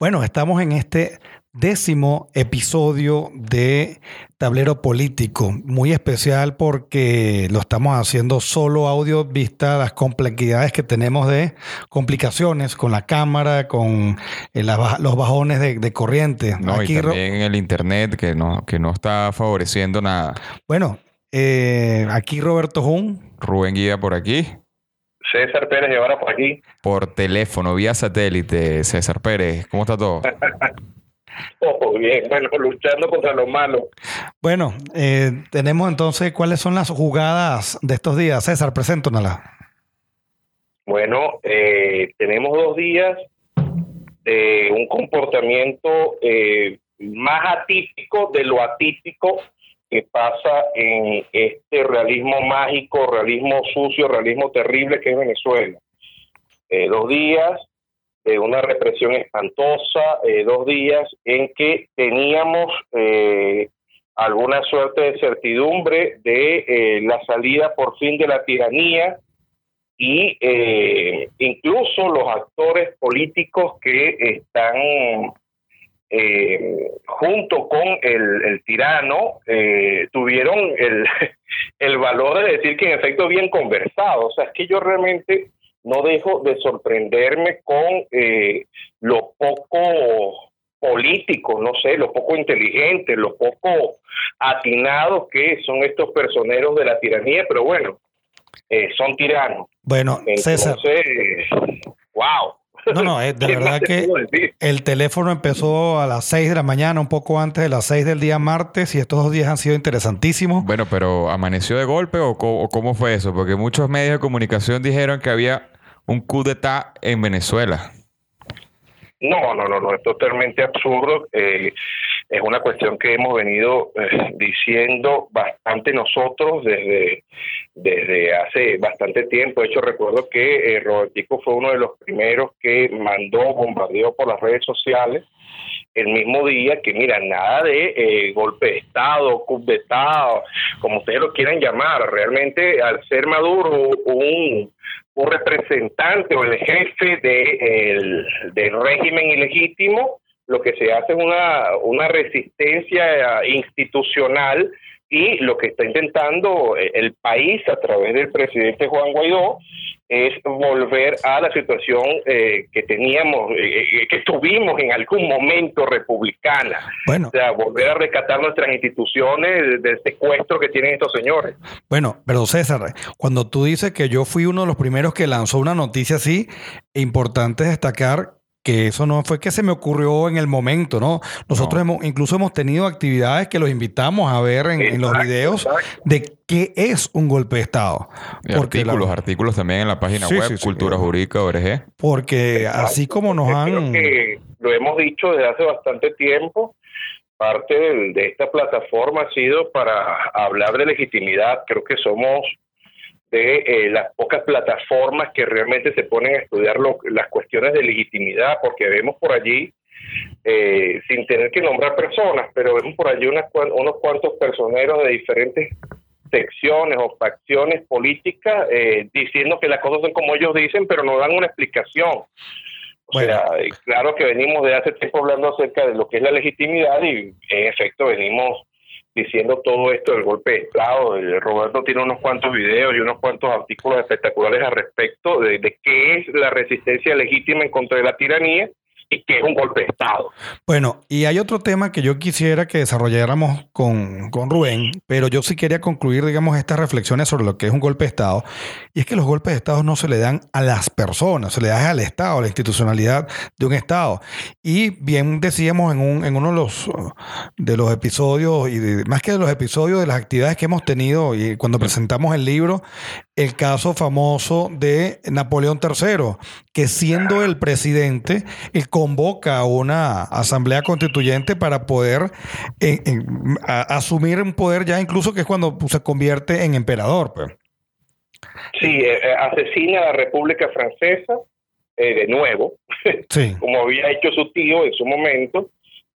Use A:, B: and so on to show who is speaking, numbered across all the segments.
A: Bueno, estamos en este décimo episodio de Tablero Político, muy especial porque lo estamos haciendo solo audio, vista las complejidades que tenemos de complicaciones con la cámara, con eh, los bajones de, corriente.
B: No, y también el internet que no, que no está favoreciendo nada.
A: Bueno, eh, aquí Roberto Jun.
B: Rubén Guía por aquí.
C: César Pérez ahora por aquí.
B: Por teléfono, vía satélite, César Pérez. ¿Cómo está todo?
C: todo bien, bueno, luchando contra lo malo.
A: Bueno, eh, tenemos entonces, ¿cuáles son las jugadas de estos días? César, preséntanosla.
C: Bueno, eh, tenemos dos días de un comportamiento eh, más atípico de lo atípico que pasa en este realismo mágico, realismo sucio, realismo terrible que es Venezuela. Eh, dos días de una represión espantosa, eh, dos días en que teníamos eh, alguna suerte de certidumbre de la salida por fin de la tiranía y incluso los actores políticos que están eh, junto con el, tirano, eh, tuvieron el, el, valor de decir que en efecto bien conversado. O sea, es que yo realmente no dejo de sorprenderme con eh, lo poco político, no sé, lo poco inteligente, lo poco atinados que son estos personeros de la tiranía, pero bueno, son tiranos.
A: Bueno, César.
C: wow.
A: No, no, de verdad que el teléfono empezó a las 6 de la mañana, un poco antes de las 6 del día martes, y estos dos días han sido interesantísimos.
B: Bueno, pero ¿amaneció de golpe o, cómo fue eso? Porque muchos medios de comunicación dijeron que había un coup d'etat en Venezuela.
C: No, no, no, no, es totalmente absurdo. Eh, es una cuestión que hemos venido eh, diciendo bastante nosotros desde, desde hace bastante tiempo. De hecho, recuerdo que eh, Robertico fue uno de los primeros que mandó bombardeo por las redes sociales el mismo día que, mira, nada de eh, golpe de Estado, coup de Estado, como ustedes lo quieran llamar. Realmente, al ser Maduro un, un representante o el jefe de, el, del régimen ilegítimo, lo que se hace es una, una resistencia institucional y lo que está intentando eh, el país a través del presidente Juan Guaidó es volver a la situación eh, que teníamos, eh, que tuvimos en algún momento republicana. Bueno. O sea, volver a rescatar nuestras instituciones del secuestro que tienen estos señores.
A: Bueno, pero César, cuando tú dices que yo fui uno de los primeros que lanzó una noticia así, importante destacar que eso no fue que se me ocurrió en el momento, ¿no? Nosotros hemos, incluso hemos tenido actividades que los invitamos a ver en, los videos de qué es un golpe de Estado.
B: Porque artículos, artículos también en la página web, Cultura Jurídica, ORG.
A: Porque así como nos han...
C: lo hemos dicho desde hace bastante tiempo, parte de esta plataforma ha sido para hablar de legitimidad. Creo que somos de eh, las pocas plataformas que realmente se ponen a estudiar las cuestiones de legitimidad, porque vemos por allí, eh, sin tener que nombrar personas, pero vemos por allí unas, unos cuantos personeros de diferentes secciones o facciones políticas eh, diciendo que las cosas son como ellos dicen, pero no dan una explicación. O sea, claro que venimos de hace tiempo hablando acerca de lo que es la legitimidad y en efecto venimos diciendo todo esto del golpe de Estado. Roberto tiene unos cuantos videos y unos cuantos artículos espectaculares al respecto de, de qué es la resistencia legítima en contra de la tiranía que es un golpe de Estado.
A: Bueno, y hay otro tema que yo quisiera que desarrolláramos con, con, Rubén, pero yo sí quería concluir, digamos, estas reflexiones sobre lo que es un golpe de Estado. Y es que los golpes de Estado no se le dan a las personas, se le dan al Estado, a la institucionalidad de un Estado. Y bien decíamos en, un, en uno de los, de los episodios, y más que de los episodios, de las actividades que hemos tenido y cuando presentamos el libro, el caso famoso de Napoleón III, que siendo el presidente, el convoca a una asamblea constituyente para poder asumir un poder ya incluso que es cuando se convierte en emperador. Pues.
C: Sí, eh, eh, asesina a la República Francesa eh, de nuevo, como había hecho su tío en su momento,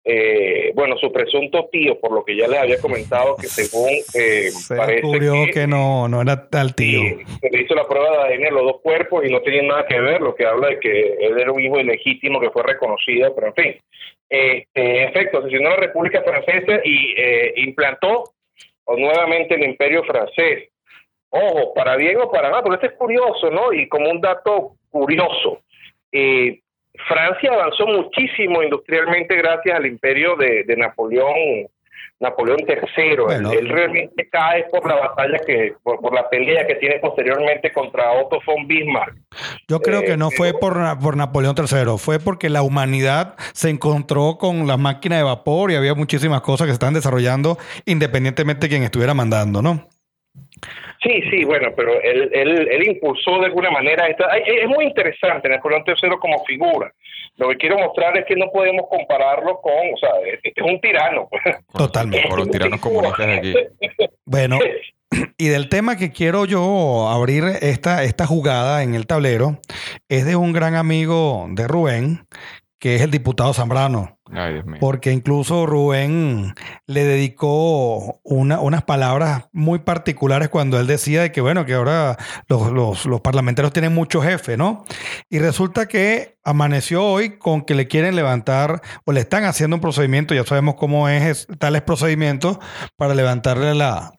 C: eh, bueno, su presunto tío, por lo que ya les había comentado, que según eh,
A: se descubrió que, no, no era tal tío.
C: se le hizo la prueba de ADN los dos cuerpos y no tenían nada que ver, lo que habla de que él era un hijo ilegítimo que fue reconocido, pero en fin. Este, en efecto, asesinó a la República Francesa y eh, implantó nuevamente el imperio francés. Ojo, para bien o para mal, porque esto es curioso, ¿no? Y como un dato curioso, eh, Francia avanzó muchísimo industrialmente gracias al imperio de, Napoleón Napoleón III. él, realmente cae por la batalla que, por, la pelea que tiene posteriormente contra Otto von Bismarck.
A: Yo creo que no eh, fue por, por Napoleón III, fue porque la humanidad se encontró con la máquina de vapor y había muchísimas cosas que se estaban desarrollando independientemente de quien estuviera mandando, ¿no?
C: Sí, sí, bueno, pero él, él, él impulsó de alguna manera. Esta, es muy interesante Napoleón III como figura. Lo que quiero mostrar es que no podemos compararlo con, o sea, este es un tirano. Pues.
A: Totalmente.
B: Con los tiranos comunistas aquí.
A: Bueno, y del tema que quiero yo abrir esta, esta jugada en el tablero es de un gran amigo de Rubén, que es el diputado Zambrano. Porque incluso Rubén le dedicó unas palabras muy particulares cuando él decía de que, bueno, que ahora los, parlamentarios tienen mucho jefe, ¿no? Y resulta que amaneció hoy con que le quieren levantar o le están haciendo un procedimiento, ya sabemos cómo es tales procedimientos, para levantarle la,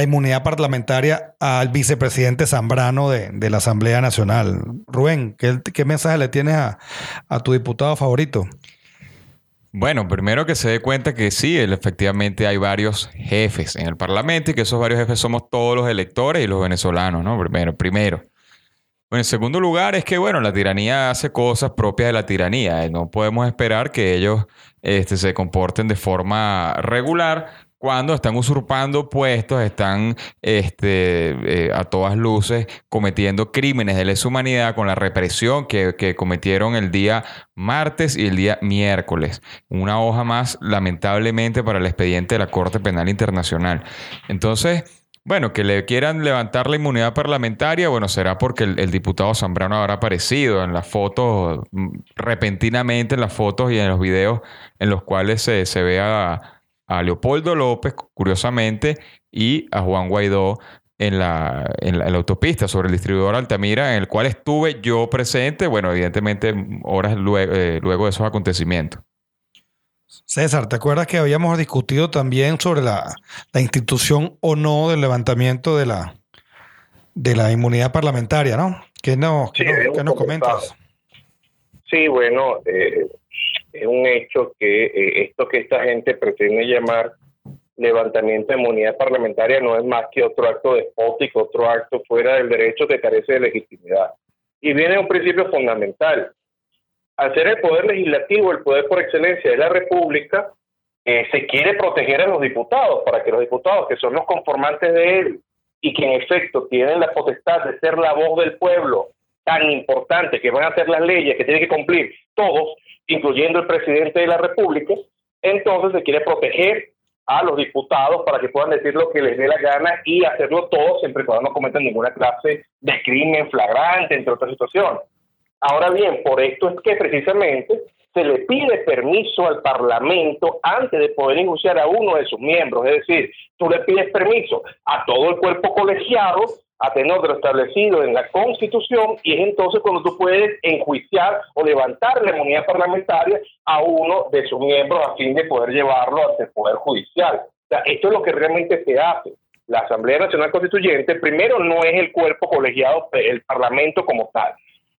A: inmunidad parlamentaria al vicepresidente Zambrano de, la Asamblea Nacional. Rubén, ¿qué, mensaje le tienes a, a tu diputado favorito?
B: Bueno, primero que se dé cuenta que sí, efectivamente hay varios jefes en el Parlamento y que esos varios jefes somos todos los electores y los venezolanos, ¿no? Primero, primero. En segundo lugar es que, bueno, la tiranía hace cosas propias de la tiranía. No podemos esperar que ellos este, se comporten de forma regular cuando están usurpando puestos, están este, eh, a todas luces cometiendo crímenes de lesa humanidad con la represión que, que, cometieron el día martes y el día miércoles. Una hoja más, lamentablemente, para el expediente de la Corte Penal Internacional. Entonces, bueno, que le quieran levantar la inmunidad parlamentaria, bueno, será porque el, diputado Zambrano habrá aparecido en las fotos, mm, repentinamente en las fotos y en los videos en los cuales se, se vea a Leopoldo López, curiosamente, y a Juan Guaidó en la, en la, autopista sobre el distribuidor Altamira, en el cual estuve yo presente, bueno, evidentemente horas luego, eh, luego de esos acontecimientos.
A: César, ¿te acuerdas que habíamos discutido también sobre la, institución o no del levantamiento de la, de la inmunidad parlamentaria, ¿no? ¿Qué, no, nos comentas?
C: Sí, bueno, eh, es un hecho que eh, esto que esta gente pretende llamar levantamiento de inmunidad parlamentaria no es más que otro acto despótico, otro acto fuera del derecho que carece de legitimidad. Y viene un principio fundamental. Al ser el poder legislativo, el poder por excelencia de la República, eh, se quiere proteger a los diputados para que los diputados, que son los conformantes de él y que en efecto tienen la potestad de ser la voz del pueblo tan importante, que van a hacer las leyes que tienen que cumplir todos, incluyendo el presidente de la República, entonces se quiere proteger a los diputados para que puedan decir lo que les dé la gana y hacerlo todo siempre y cuando no cometan ninguna clase de crimen flagrante, entre otras situaciones. Ahora bien, por esto es que precisamente se le pide permiso al Parlamento antes de poder enjuiciar a uno de sus miembros. Es decir, tú le pides permiso a todo el cuerpo colegiado a tenor de establecido en la Constitución y es entonces cuando tú puedes enjuiciar o levantar la inmunidad parlamentaria a uno de sus miembros a fin de poder llevarlo ante el Poder Judicial. O sea, esto es lo que realmente se hace. La Asamblea Nacional Constituyente, primero, no es el cuerpo colegiado, el Parlamento como tal.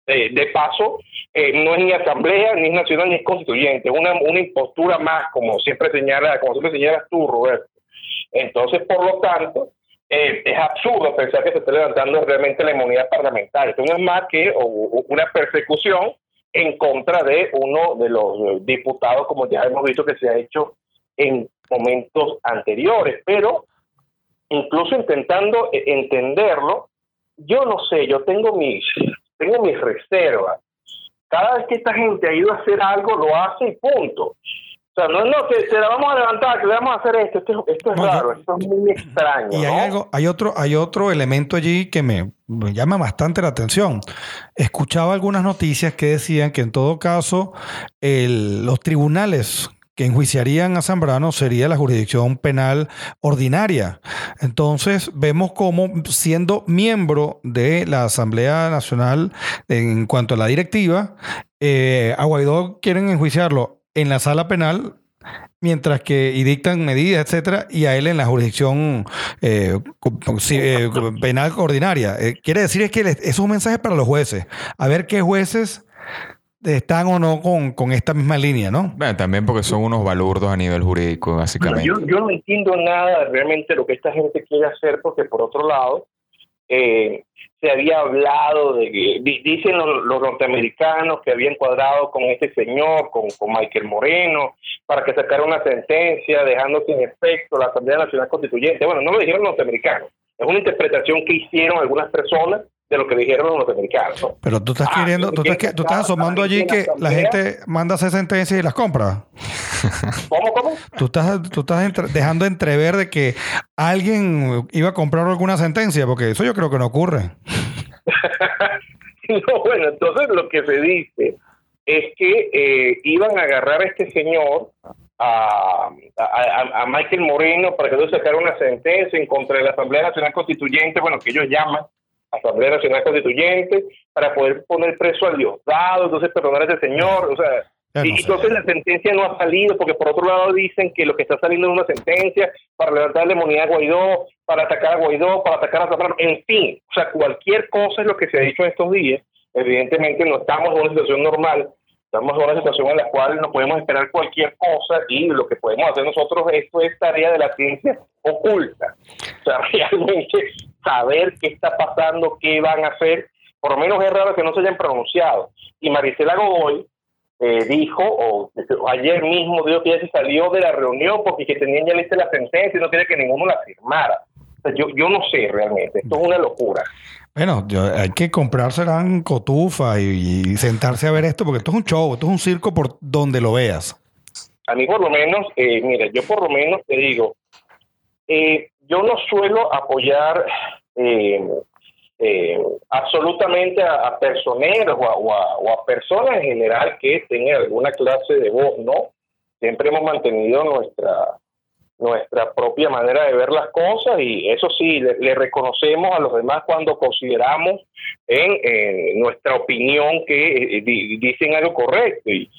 C: Eh, de paso, eh, no es ni asamblea, ni nacional, ni es constituyente, es una, una impostura más, como siempre señala, como siempre señalas tú, Roberto. Entonces, por lo tanto, eh, es absurdo pensar que se está levantando realmente la inmunidad parlamentaria. Esto no es más que una persecución en contra de uno de los diputados, como ya hemos visto que se ha hecho en momentos anteriores. Pero incluso intentando e, entenderlo, yo no sé, yo tengo mis, tengo mis reservas. Cada vez que esta gente ha ido a hacer algo, lo hace y punto. O sea, no es no, que se la vamos a levantar, que le vamos a hacer esto. Esto, esto es raro, esto es muy extraño.
A: Y hay, algo, hay, otro, hay otro elemento allí que me, llama bastante la atención. Escuchaba algunas noticias que decían que en todo caso los tribunales que enjuiciarían a Zambrano sería la jurisdicción penal ordinaria. Entonces, vemos cómo siendo miembro de la Asamblea Nacional en cuanto a la directiva, eh, a Guaidó quieren enjuiciarlo en la sala penal mientras que y dictan medidas, etcétera, y a él en la jurisdicción eh, eh, penal ordinaria. quiere decir es que es un mensaje para los jueces. A ver qué jueces están o no con, esta misma línea, ¿no?
B: también porque son unos balurdos a nivel jurídico, básicamente.
C: yo, no entiendo nada realmente lo que esta gente quiere hacer, porque por otro lado, eh, se había hablado de dicen los, norteamericanos que habían cuadrado con este señor, con, con Michael Moreno, para que sacara una sentencia dejando sin efecto la Asamblea Nacional Constituyente. Bueno, no lo dijeron los norteamericanos, es una interpretación que hicieron algunas personas de lo que dijeron los norteamericanos.
A: Pero tú estás ah, queriendo, tú estás, tú estás asomando allí que la gente manda hacer sentencias y las compra.
C: ¿Cómo, cómo?
A: Tú estás, tú estás dejando entrever de que alguien iba a comprar alguna sentencia, porque eso yo creo que no ocurre.
C: no, bueno, entonces lo que se dice es que eh, iban a agarrar a este señor, a, a, a, Michael Moreno, para que él sacara una sentencia en contra de la Asamblea Nacional Constituyente, bueno, que ellos llaman Asamblea Nacional Constituyente para poder poner preso al Diosdado, entonces perdonar a ese señor, o sea, y entonces la sentencia no ha salido porque por otro lado dicen que lo que está saliendo es una sentencia para levantar la inmunidad a Guaidó, para atacar a Guaidó, para atacar a Zambrano, en fin, o sea, cualquier cosa es lo que se ha dicho en estos días. Evidentemente no estamos en una situación normal, estamos en una situación en la cual no podemos esperar cualquier cosa y lo que podemos hacer nosotros esto es tarea de la ciencia oculta. O sea, realmente saber qué está pasando, qué van a hacer, por lo menos es raro que no se hayan pronunciado. Y Marisela Godoy eh, dijo, o, ayer mismo dijo que ya se salió de la reunión porque que tenían ya lista la sentencia y no quería que ninguno la firmara. yo, yo no sé realmente, esto es una locura.
A: Bueno, hay que comprarse en cotufa y, sentarse a ver esto porque esto es un show, esto es un circo por donde lo veas.
C: A mí por lo menos, eh, mira, yo por lo menos te digo, eh, yo no suelo apoyar eh, eh, absolutamente a, personeros o a, personas en general que tengan alguna clase de voz, ¿no? Siempre hemos mantenido nuestra nuestra propia manera de ver las cosas y eso sí, le, reconocemos a los demás cuando consideramos en nuestra opinión que dicen algo correcto. Y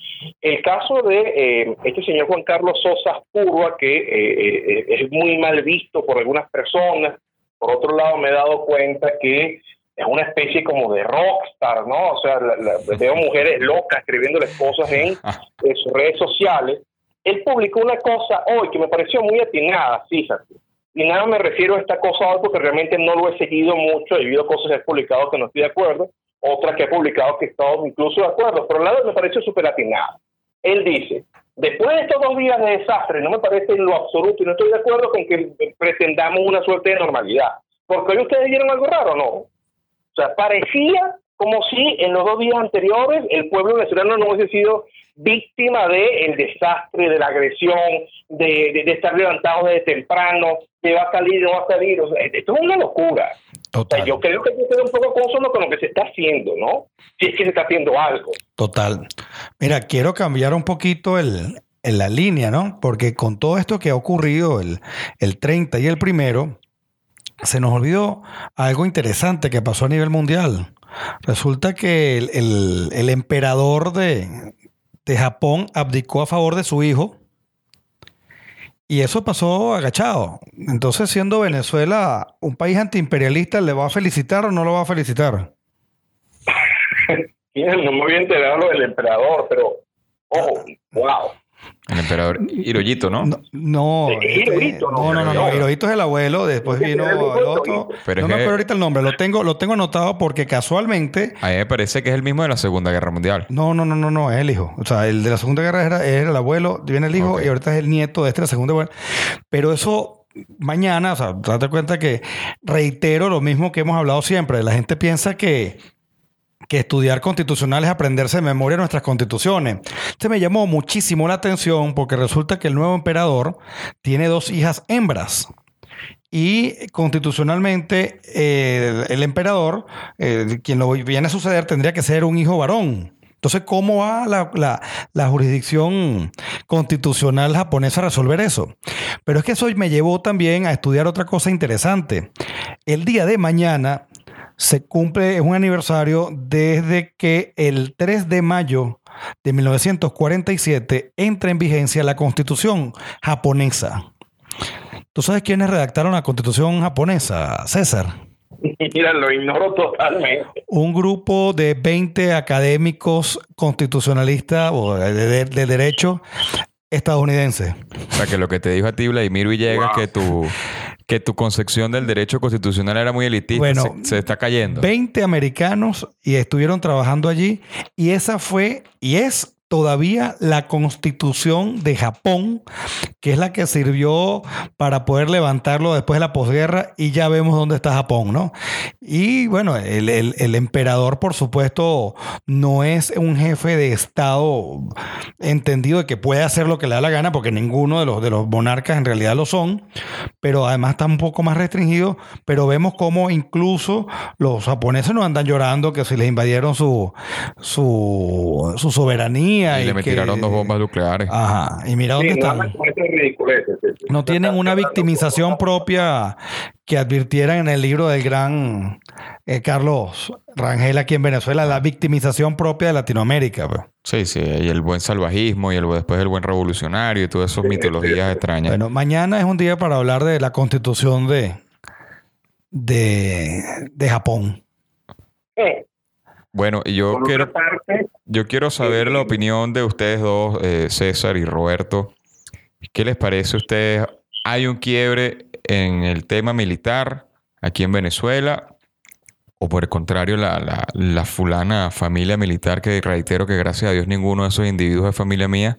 C: el caso de este señor Juan Carlos Sosa Purua, que es muy mal visto por algunas personas, por otro lado, me he dado cuenta que es una especie como de rockstar, ¿no? O sea, veo mujeres locas escribiéndoles cosas en, en, sus redes sociales. Él publicó una cosa hoy que me pareció muy atinada, fíjate. Y nada me refiero a esta cosa hoy porque realmente no lo he seguido mucho. He visto cosas que he publicado que no estoy de acuerdo, otras que he publicado que he estado incluso de acuerdo, pero lado me pareció súper atinada. Él dice, después de estos dos días de desastre, no me parece en lo absoluto y no estoy de acuerdo con que pretendamos una suerte de normalidad. Porque hoy ustedes vieron algo raro, ¿no? O sea, parecía como si en los dos días anteriores el pueblo venezolano no hubiese sido víctima del desastre, de la agresión, de, estar levantado desde temprano, de va a salir, no va a salir. O sea, esto es una locura. Total. yo creo que hay que ser un poco consono con lo que se está haciendo, ¿no? Si es que se está haciendo algo.
A: Total. Mira, quiero cambiar un poquito el, en la línea, ¿no? Porque con todo esto que ha ocurrido el, el 30 y el primero, se nos olvidó algo interesante que pasó a nivel mundial. Resulta que el, emperador de, de, Japón abdicó a favor de su hijo y eso pasó agachado. Entonces, siendo Venezuela un país antiimperialista, ¿le va a felicitar o no lo va a felicitar?
C: no me había enterado del emperador, pero, oh, wow.
B: El emperador Hirohito, ¿no? No,
A: no, este, no, no, no, Hirohito es el abuelo, después vino el otro. Pero no me acuerdo ahorita el nombre, lo tengo, lo tengo anotado porque casualmente.
B: A mí me parece que es el mismo de la Segunda Guerra Mundial.
A: No, no, no, no, no, es el hijo. O sea, el de la Segunda Guerra era, el abuelo, viene el hijo y ahorita es el nieto de este, la Segunda Guerra. Pero eso mañana, o sea, date cuenta que reitero lo mismo que hemos hablado siempre. La gente piensa que que estudiar constitucional es aprenderse de memoria nuestras constituciones. Este me llamó muchísimo la atención porque resulta que el nuevo emperador tiene dos hijas hembras. Y constitucionalmente el emperador, eh, quien lo viene a suceder, tendría que ser un hijo varón. Entonces, ¿cómo va la, la, jurisdicción constitucional japonesa a resolver eso? Pero es que eso me llevó también a estudiar otra cosa interesante. El día de mañana se cumple, es un aniversario desde que el 3 de mayo de 1947 entra en vigencia la constitución japonesa. ¿Tú sabes quiénes redactaron la constitución japonesa, César?
C: Mira, lo ignoro totalmente.
A: Un grupo de 20 académicos constitucionalistas o de, derecho estadounidense.
B: O sea, que lo que te dijo a ti, Vladimir Villegas, que tu, que tu concepción del derecho constitucional era muy elitista, bueno, se, se, está cayendo.
A: 20 americanos y estuvieron trabajando allí y esa fue y es todavía la constitución de Japón, que es la que sirvió para poder levantarlo después de la posguerra y ya vemos dónde está Japón, ¿no? Y bueno, el, emperador, por supuesto, no es un jefe de Estado entendido de que puede hacer lo que le da la gana, porque ninguno de los, de los monarcas en realidad lo son, pero además está un poco más restringido, pero vemos cómo incluso los japoneses no andan llorando que si les invadieron su, su, su soberanía y,
B: le metieron dos bombas nucleares.
A: Ajá. Y mira dónde están. No, tienen una victimización propia que advirtieran en el libro del gran eh, Carlos Rangel aquí en Venezuela, la victimización propia de Latinoamérica. Pues.
B: Sí, sí, y el buen salvajismo y el, después el buen revolucionario y todas esas mitologías extrañas.
A: Bueno, mañana es un día para hablar de la constitución de, de, de Japón.
B: Bueno, yo quiero, yo quiero saber la opinión de ustedes dos, eh, César y Roberto. ¿Qué les parece a ustedes? ¿Hay un quiebre en el tema militar aquí en Venezuela? ¿O por el contrario, la, la fulana familia militar, que reitero que gracias a Dios ninguno de esos individuos de familia mía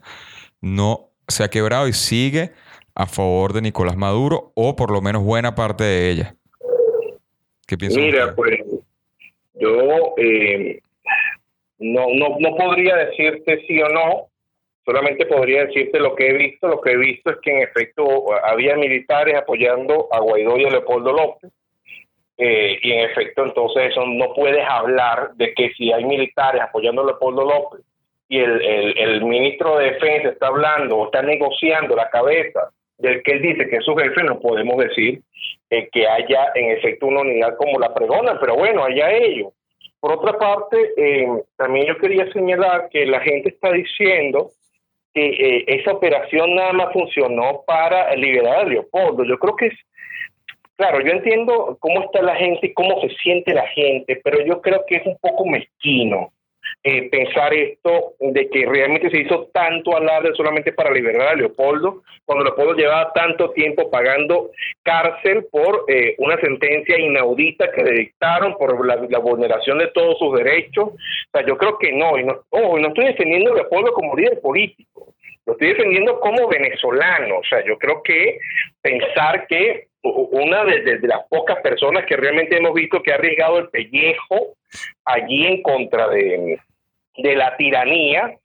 B: no se ha quebrado y sigue a favor de Nicolás Maduro, o por lo menos buena parte de ella?
C: ¿Qué piensan? Mira, pues yo eh, no, no, no podría decirte sí o no, solamente podría decirte lo que he visto. Lo que he visto es que en efecto había militares apoyando a Guaidó y a Leopoldo López. Eh, y en efecto, entonces eso no puedes hablar de que si hay militares apoyando a Leopoldo López y el, el, ministro de Defensa está hablando o está negociando la cabeza del que él dice que es su jefe, no podemos decir eh, que haya en efecto una unidad como la pregona, pero bueno, allá ellos. Por otra parte, eh, también yo quería señalar que la gente está diciendo que eh, esa operación nada más funcionó para liberar a Leopoldo. Yo creo que es, claro, yo entiendo cómo está la gente y cómo se siente la gente, pero yo creo que es un poco mezquino eh, pensar esto de que realmente se hizo tanto alarde solamente para liberar a Leopoldo, cuando Leopoldo llevaba tanto tiempo pagando cárcel por eh, una sentencia inaudita que le dictaron por la, vulneración de todos sus derechos. O sea, yo creo que no, y no, no estoy defendiendo a Leopoldo como líder político, lo estoy defendiendo como venezolano. O sea, yo creo que pensar que una de, las pocas personas que realmente hemos visto que ha arriesgado el pellejo allí en contra de, de la tiranía,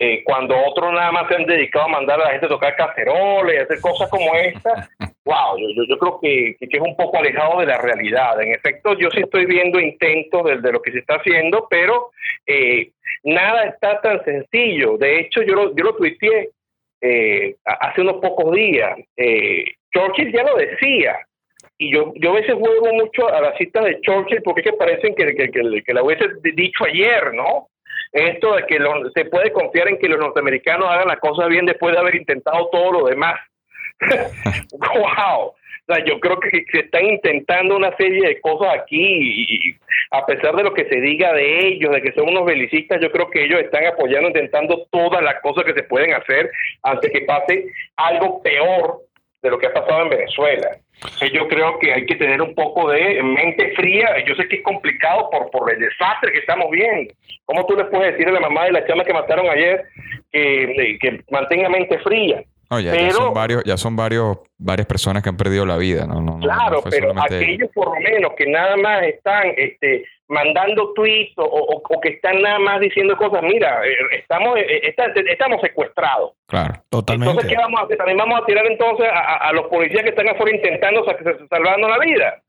C: eh, cuando otros nada más se han dedicado a mandar a la gente a tocar caceroles y hacer cosas como esta, wow, yo, yo creo que, que, es un poco alejado de la realidad. En efecto, yo sí estoy viendo intentos de, de lo que se está haciendo, pero eh, nada está tan sencillo. De hecho, yo lo, yo lo tuiteé eh, hace unos pocos días. Eh, Churchill ya lo decía, y yo, yo a veces juego mucho a las citas de Churchill porque es que parecen que, que, que, la hubiese dicho ayer, ¿no? Esto de que se puede confiar en que los norteamericanos hagan las cosas bien después de haber intentado todo lo demás. ¡Wow! O sea, yo creo que se están intentando una serie de cosas aquí y a pesar de lo que se diga de ellos, de que son unos belicistas, yo creo que ellos están apoyando, intentando todas las cosas que se pueden hacer antes que pase algo peor de lo que ha pasado en Venezuela. Yo creo que hay que tener un poco de mente fría. Yo sé que es complicado por, por el desastre que estamos viendo. ¿Cómo tú le puedes decir a la mamá de la chama que mataron ayer que, que mantenga mente fría?
B: Ya, son varios, ya son varios, varias personas que han perdido la vida, ¿no?
C: claro, pero aquellos por lo menos que nada más están este, mandando tweets o, que están nada más diciendo cosas, mira, eh, estamos, eh, estamos secuestrados.
B: Claro, totalmente.
C: Entonces, vamos a hacer? También vamos a tirar entonces a, los policías que están afuera intentando salvando la vida.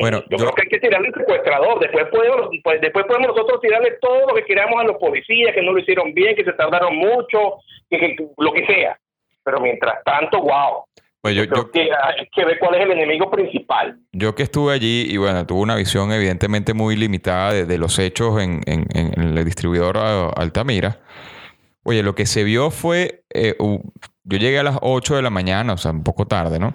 C: Bueno, yo, creo que hay que tirarle el secuestrador. Después podemos, pues, después podemos nosotros tirarle todo lo que queramos a los policías, que no lo hicieron bien, que se tardaron mucho, que, lo que sea. Pero mientras tanto, wow. Pues yo, que hay que ver cuál es el enemigo principal.
B: Yo que estuve allí y bueno, tuve una visión evidentemente muy limitada de, los hechos en, en, el distribuidor Altamira. Oye, lo que se vio fue, eh, yo llegué a las 8 de la mañana, o sea, un poco tarde, ¿no?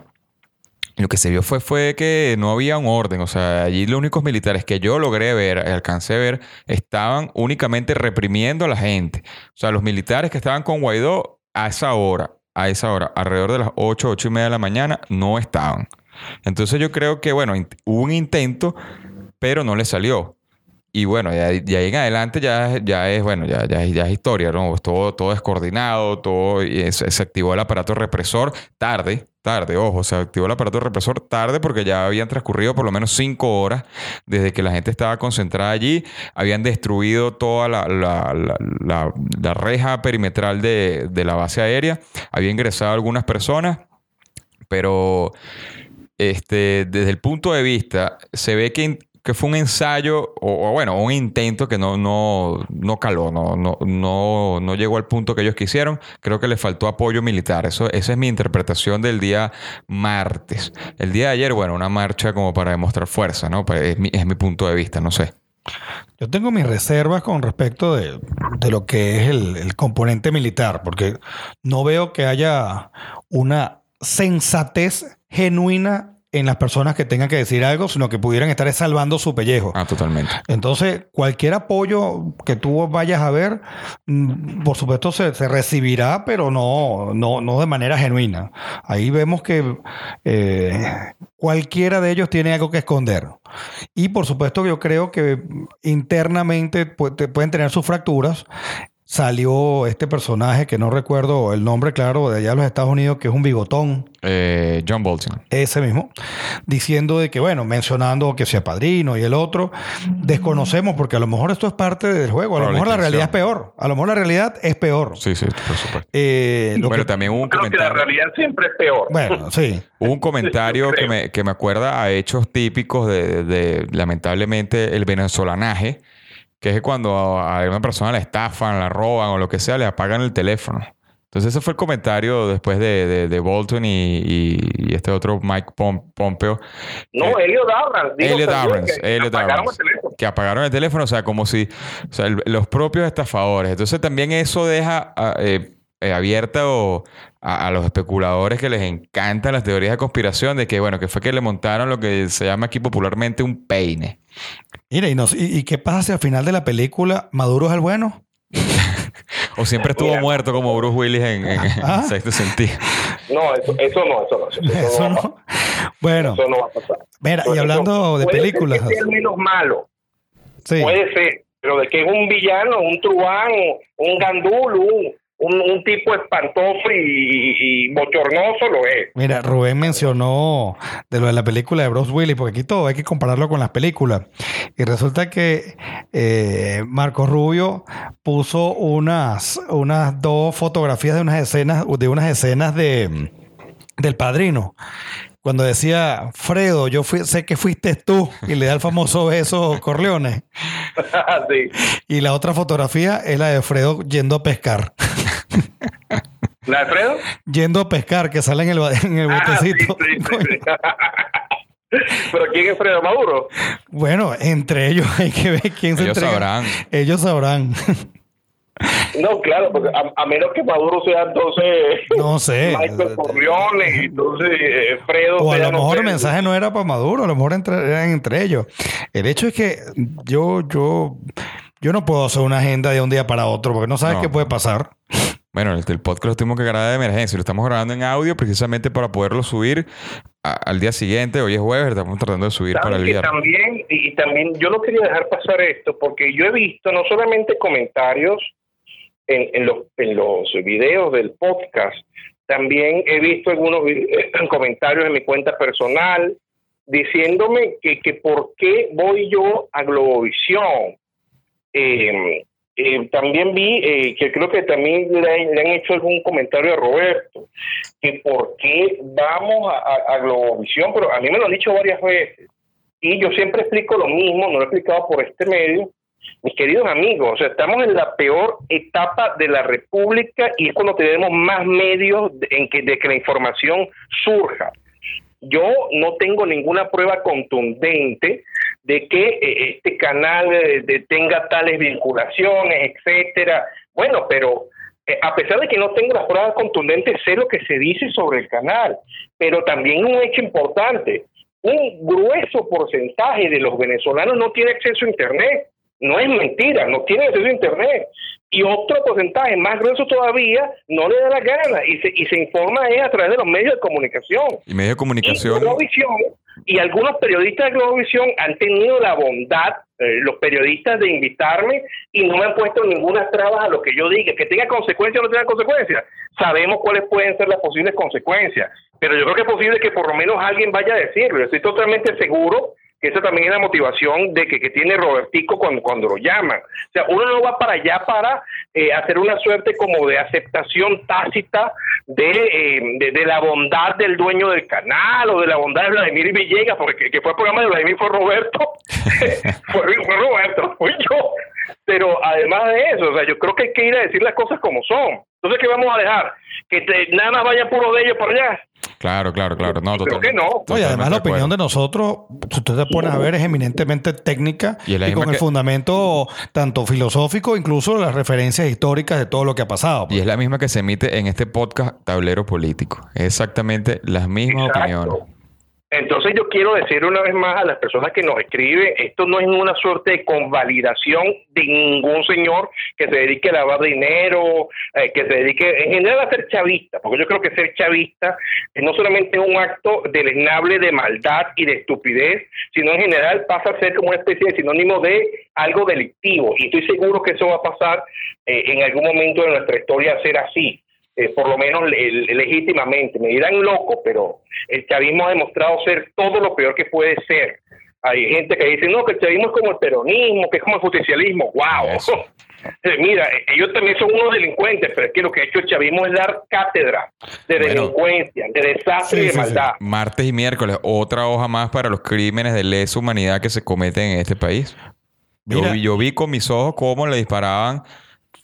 B: lo que se vio fue, fue que no había un orden. O sea, allí los únicos militares que yo logré ver, alcancé a ver, estaban únicamente reprimiendo a la gente. O sea, los militares que estaban con Guaidó a esa hora, a esa hora, alrededor de las 8, 8 y media de la mañana, no estaban. Entonces yo creo que, bueno, hubo un intento, pero no le salió. Y bueno, ya, ahí en adelante ya, ya es, bueno, ya, ya, ya es historia, ¿no? Todo, todo descoordinado, todo, y se, activó el aparato represor tarde, tarde, ojo, se activó el aparato represor tarde porque ya habían transcurrido por lo menos cinco horas desde que la gente estaba concentrada allí, habían destruido toda la, la, reja perimetral de, de la base aérea, había ingresado algunas personas, pero este, desde el punto de vista, se ve que que fue un ensayo, o, bueno, un intento que no, no, no caló, no, no, no, no, llegó al punto que ellos quisieron. Creo que le faltó apoyo militar. Eso, esa es mi interpretación del día martes. El día de ayer, bueno, una marcha como para demostrar fuerza, ¿no? Pues, es mi, es mi punto de vista, no sé.
A: Yo tengo mis reservas con respecto de, de lo que es el componente militar, porque no veo que haya una sensatez genuina en las personas que tengan que decir algo, sino que pudieran estar salvando su pellejo.
B: Ah, totalmente.
A: Entonces, cualquier apoyo que tú vayas a ver, mm, por supuesto se, recibirá, pero no, no, no de manera genuina. Ahí vemos que eh, cualquiera de ellos tiene algo que esconder. Y por supuesto yo creo que internamente pueden tener sus fracturas salió este personaje que no recuerdo el nombre claro de allá de los Estados Unidos, que es un bigotón.
B: Eh, John Bolton.
A: Ese mismo. Diciendo de que, bueno, mencionando que sea padrino y el otro. Desconocemos porque a lo mejor esto es parte del juego. A lo mejor la realidad es peor. A lo mejor la realidad es peor.
B: Sí, sí, por supuesto.
A: Eh,
B: bueno, también hubo un comentario. Que
C: la realidad siempre es peor.
A: Bueno, sí.
B: hubo un comentario que me, que me acuerda a hechos típicos de, de lamentablemente, el venezolanaje que es cuando a una persona la estafan, la roban o lo que sea, le apagan el teléfono. Entonces ese fue el comentario después de, de, Bolton y, este otro Mike Pompeo.
C: No, Elliot Abrams.
B: Elliot Abrams. Que, Elliot Abrams que apagaron el teléfono, o sea, como si o sea, los propios estafadores. Entonces también eso deja eh, eh, abierto a, a, los especuladores que les encantan las teorías de conspiración de que, bueno, que fue que le montaron lo que se llama aquí popularmente un peine.
A: Mira, ¿y, y, qué pasa si al final de la película Maduro es el bueno?
B: o siempre estuvo muerto como Bruce Willis en, ¿Ah? sexto sentido.
C: No, eso, eso, no, eso no. Eso, no,
A: Bueno.
C: Eso no va a pasar.
A: Mira, y hablando de películas.
C: Ser que sea menos malo. Sí. Puede ser. Pero de que es un villano, un truán, un gandul, un, un, tipo espantoso y, bochornoso lo es.
A: Mira, Rubén mencionó de lo de la película de Bruce Willis, porque aquí todo hay que compararlo con las películas. Y resulta que eh, Marco Rubio puso unas, unas dos fotografías de unas escenas, de unas escenas de del padrino. Cuando decía, Fredo, yo sé que fuiste tú, y le da el famoso beso Corleone. sí. Y la otra fotografía es la de Fredo yendo a pescar.
C: ¿La de Fredo?
A: Yendo a pescar, que sale en el, en el ah, botecito.
C: ¿Pero quién es Fredo Maduro?
A: Bueno, entre ellos hay que ver quién se
B: Ellos sabrán.
A: Ellos sabrán.
C: No, claro, porque a, menos que Maduro sea entonces.
A: No sé.
C: Michael Corleone, entonces eh, Fredo.
A: O a lo mejor el mensaje no era para Maduro, a lo mejor entre, eran entre ellos. El hecho es que yo, yo, yo no puedo hacer una agenda de un día para otro porque no sabes qué puede pasar.
B: Bueno, el, podcast lo tuvimos que grabar de emergencia. Lo estamos grabando en audio precisamente para poderlo subir al día siguiente. Hoy es jueves, estamos tratando de subir para el viernes.
C: También, y también yo no quería dejar pasar esto porque yo he visto no solamente comentarios en, los, en los videos del podcast, también he visto algunos comentarios en mi cuenta personal diciéndome que, que por qué voy yo a Globovisión. Eh, eh, también vi eh, que creo que también le, han hecho algún comentario a Roberto, que por qué vamos a, a, Globovisión, pero a mí me lo han dicho varias veces. Y yo siempre explico lo mismo, no lo he explicado por este medio. Mis queridos amigos, o sea, estamos en la peor etapa de la República y es cuando tenemos más medios en que, de que la información surja. Yo no tengo ninguna prueba contundente de que eh, este canal eh, tenga tales vinculaciones, etcétera. Bueno, pero eh, a pesar de que no tengo las pruebas contundentes, sé lo que se dice sobre el canal, pero también un hecho importante, un grueso porcentaje de los venezolanos no tiene acceso a Internet. No es mentira, no tiene acceso a Internet. Y otro porcentaje más grueso todavía no le da la gana y se, y se informa a través de los medios de comunicación.
B: Y medios de comunicación.
C: Y, algunos periodistas de Globovisión han tenido la bondad, eh, los periodistas, de invitarme y no me han puesto ninguna trabas a lo que yo diga. Que tenga consecuencias o no tenga consecuencias. Sabemos cuáles pueden ser las posibles consecuencias. Pero yo creo que es posible que por lo menos alguien vaya a decirlo. Estoy totalmente seguro que esa también es la motivación de que, que tiene Robertico cuando, cuando lo llaman. O sea, uno no va para allá para eh, hacer una suerte como de aceptación tácita eh, de, de, la bondad del dueño del canal o de la bondad de Vladimir Villegas, porque que fue el programa de Vladimir fue Roberto, fue, fue Roberto, fui yo. Pero además de eso, o sea, yo creo que hay que ir a decir las cosas como son. Entonces, ¿qué vamos a dejar? Que nada más vaya puro de ellos por allá.
B: Claro, claro, claro. No,
C: Creo que no.
A: Oye, además la opinión de nosotros, si usted se pone a ver, es eminentemente técnica y, con el fundamento tanto filosófico, incluso las referencias históricas de todo lo que ha pasado.
B: Y es la misma que se emite en este podcast Tablero Político. Exactamente las mismas opiniones.
C: Entonces yo quiero decir una vez más a las personas que nos escriben, esto no es una suerte de convalidación de ningún señor que se dedique a lavar dinero, eh, que se dedique en general a ser chavista, porque yo creo que ser chavista no solamente es un acto deleznable de maldad y de estupidez, sino en general pasa a ser como una especie de sinónimo de algo delictivo. Y estoy seguro que eso va a pasar eh, en algún momento de nuestra historia a ser así. Eh, por lo menos legítimamente. Me dirán loco, pero el chavismo ha demostrado ser todo lo peor que puede ser. Hay gente que dice, no, que el chavismo es como el peronismo, que es como el justicialismo. ¡Wow! Eh, mira, ellos también son unos delincuentes, pero es que lo que ha hecho el chavismo es dar cátedra de delincuencia, de desastre y de maldad.
B: Martes y miércoles, otra hoja más para los crímenes de lesa humanidad que se cometen en este país. Yo, yo, vi con mis ojos cómo le disparaban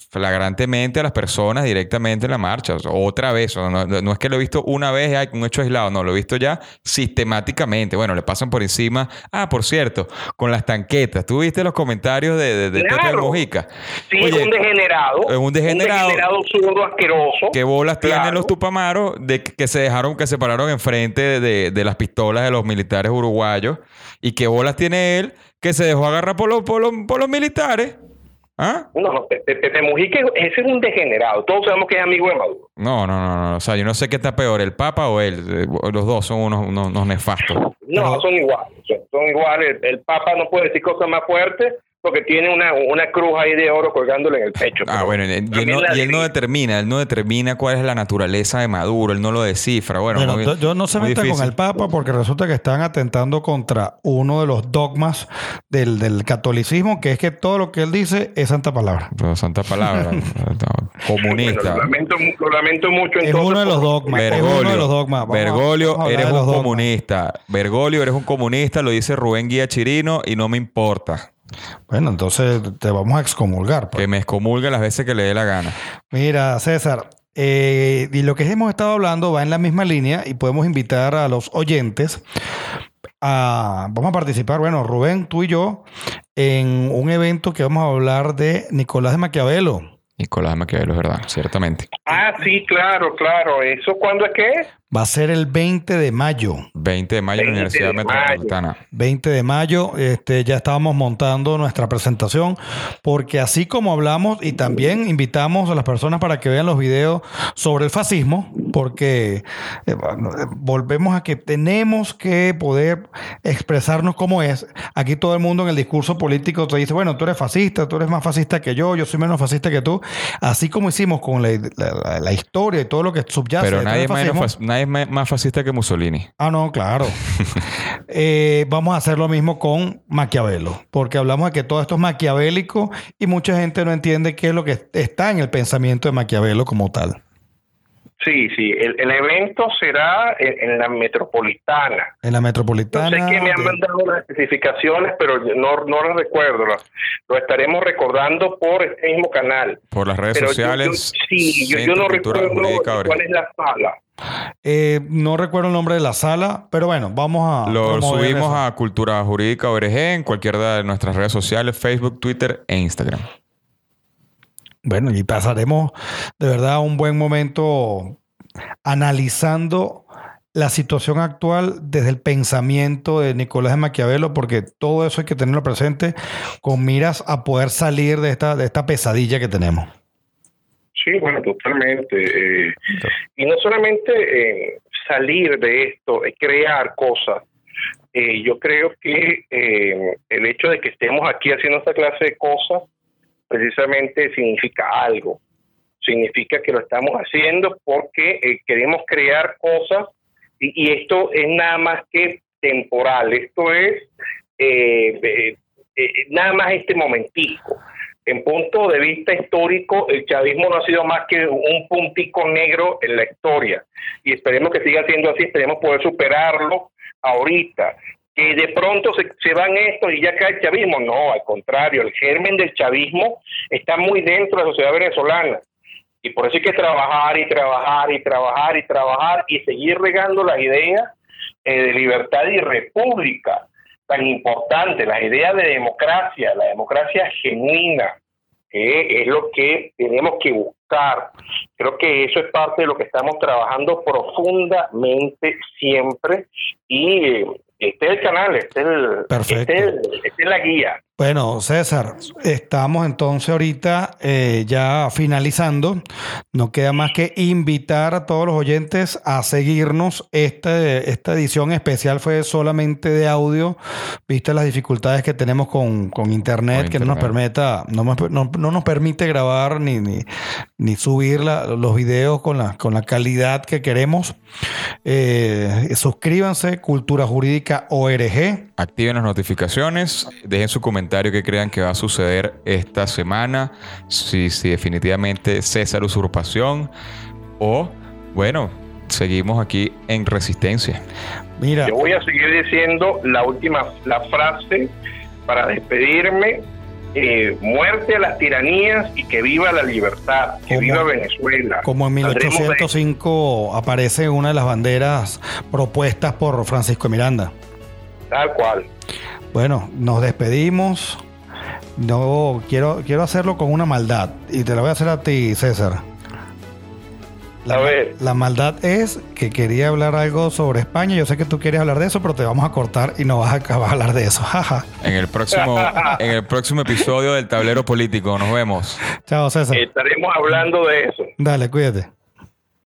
B: flagrantemente a las personas directamente en la marcha. otra vez, no, es que lo he visto una vez, hay un hecho aislado, no, lo he visto ya sistemáticamente. Bueno, le pasan por encima. Ah, por cierto, con las tanquetas. ¿Tú viste los comentarios de, de, claro. Mojica?
C: Sí, es un degenerado.
B: Es un degenerado.
C: Un degenerado zurdo asqueroso.
B: ¿Qué bolas tienen los tupamaros de que se dejaron, que se pararon enfrente de, de las pistolas de los militares uruguayos? ¿Y qué bolas tiene él que se dejó agarrar por los, por por los militares?
C: ¿Ah? No, no, Pepe Mujica ese es un degenerado. Todos sabemos que es amigo de Maduro.
B: No, no, no, no. O sea, yo no sé qué está peor, el Papa o él. Eh, los dos son unos, unos, nefastos.
C: No, son iguales. Son, iguales. El, Papa no puede decir cosas más fuertes porque tiene una, una cruz ahí de oro colgándole en el pecho.
B: Ah, bueno, y él, no, determina, él no determina cuál es la naturaleza de Maduro, él no lo descifra. Bueno,
A: yo no se meta con el Papa porque resulta que están atentando contra uno de los dogmas del, del, catolicismo, que es que todo lo que él dice es santa palabra.
B: santa palabra. comunista.
C: lo, lamento, lamento, mucho.
A: Es uno de los dogmas.
B: Bergoglio, de los dogmas. Bergoglio, eres un comunista. Bergoglio, eres un comunista, lo dice Rubén Guía Chirino y no me importa.
A: Bueno, entonces te vamos a excomulgar.
B: Pues. Que me excomulgue las veces que le dé la gana.
A: Mira, César, eh, y lo que hemos estado hablando va en la misma línea y podemos invitar a los oyentes a, vamos a participar, bueno, Rubén, tú y yo, en un evento que vamos a hablar de Nicolás de Maquiavelo.
B: Nicolás de Maquiavelo, es verdad, ciertamente.
C: Ah, sí, claro, claro. ¿Eso cuándo es que es?
A: Va a ser el 20 de mayo.
B: 20 de mayo en la Universidad Metropolitana.
A: 20 de mayo, este, ya estábamos montando nuestra presentación, porque así como hablamos y también invitamos a las personas para que vean los videos sobre el fascismo, porque eh, volvemos a que tenemos que poder expresarnos como es. Aquí todo el mundo en el discurso político te dice, bueno, tú eres fascista, tú eres más fascista que yo, yo soy menos fascista que tú. Así como hicimos con la, historia y todo lo que subyace.
B: Pero nadie, menos, es más fascista que Mussolini.
A: Ah, no, claro. Eh, vamos a hacer lo mismo con Maquiavelo, porque hablamos de que todo esto es maquiavélico y mucha gente no entiende qué es lo que está en el pensamiento de Maquiavelo como tal.
C: Sí, sí, el, el evento será en, en la metropolitana.
A: En la
C: No
A: metropolitana.
C: sé que me han mandado las especificaciones, pero no, no las recuerdo. Lo, lo estaremos recordando por este mismo canal.
B: Por las redes
C: Pero
B: sociales.
C: yo, sí, yo, yo no recuerdo
B: Jurídica
C: cuál es la sala.
A: Eh, no recuerdo el nombre de la sala, pero bueno, vamos a.
B: Lo subimos
A: eso.
B: a Cultura Jurídica ORG en cualquiera de nuestras redes sociales, Facebook, Twitter e Instagram.
A: Bueno, y pasaremos de verdad un buen momento analizando la situación actual desde el pensamiento de Nicolás de Maquiavelo, porque todo eso hay que tenerlo presente con miras a poder salir de esta, de esta pesadilla que tenemos.
C: Sí, bueno, totalmente. eh, y no solamente eh, salir de esto, eh, crear cosas. Eh, yo creo que el hecho de que estemos aquí haciendo esta clase de cosas precisamente significa algo. Significa que lo estamos haciendo porque eh, queremos crear cosas y, esto es nada más que temporal. Esto es eh, eh, eh, nada más este momentico en punto de vista histórico, el chavismo no ha sido más que un puntico negro en la historia. Y esperemos que siga siendo así, esperemos poder superarlo ahorita. Que de pronto se, se van estos y ya cae el chavismo. No, al contrario, el germen del chavismo está muy dentro de la sociedad venezolana. Y por eso hay que trabajar y trabajar y trabajar y trabajar y seguir regando las ideas eh, de libertad y república tan importante, las ideas de democracia, la democracia genuina, que es lo que tenemos que buscar. Creo que eso es parte de lo que estamos trabajando profundamente siempre y eh, este es el canal, este es, el,
A: Perfecto.
C: este es esta es la guía.
A: Bueno, César, estamos entonces ahorita eh, ya finalizando. No queda más que invitar a todos los oyentes a seguirnos. Este, esta edición especial fue solamente de audio, viste las dificultades que tenemos con, con internet,
B: Con
A: que no nos permita, no, no- no nos permite grabar ni, ni, ni subir la- los videos con la, con la calidad que queremos. Eh, suscríbanse, Cultura Jurídica ORG.
B: Activen las notificaciones, dejen su comentario que crean que va a suceder esta semana, si, si definitivamente cesa la usurpación o, bueno, seguimos aquí en resistencia.
A: Mira,
C: Yo voy a seguir diciendo la última la frase para despedirme. eh, muerte a las tiranías y que viva la libertad, que
A: Como-
C: viva Venezuela.
A: Como en
C: Saldremos de-
A: 1805 aparece una de las banderas propuestas por Francisco Miranda.
C: Tal cual.
A: Bueno, nos despedimos. No quiero, quiero hacerlo con una maldad. Y te la voy a hacer a ti, César. La,
C: A ver.
A: la maldad es que quería hablar algo sobre España. Yo sé que tú quieres hablar de eso, pero te vamos a cortar y no vas a acabar a hablar de eso. Jaja.
B: En el próximo, en el próximo episodio del tablero político, nos vemos.
A: Chao, César.
C: Estaremos hablando de eso.
A: Dale, cuídate.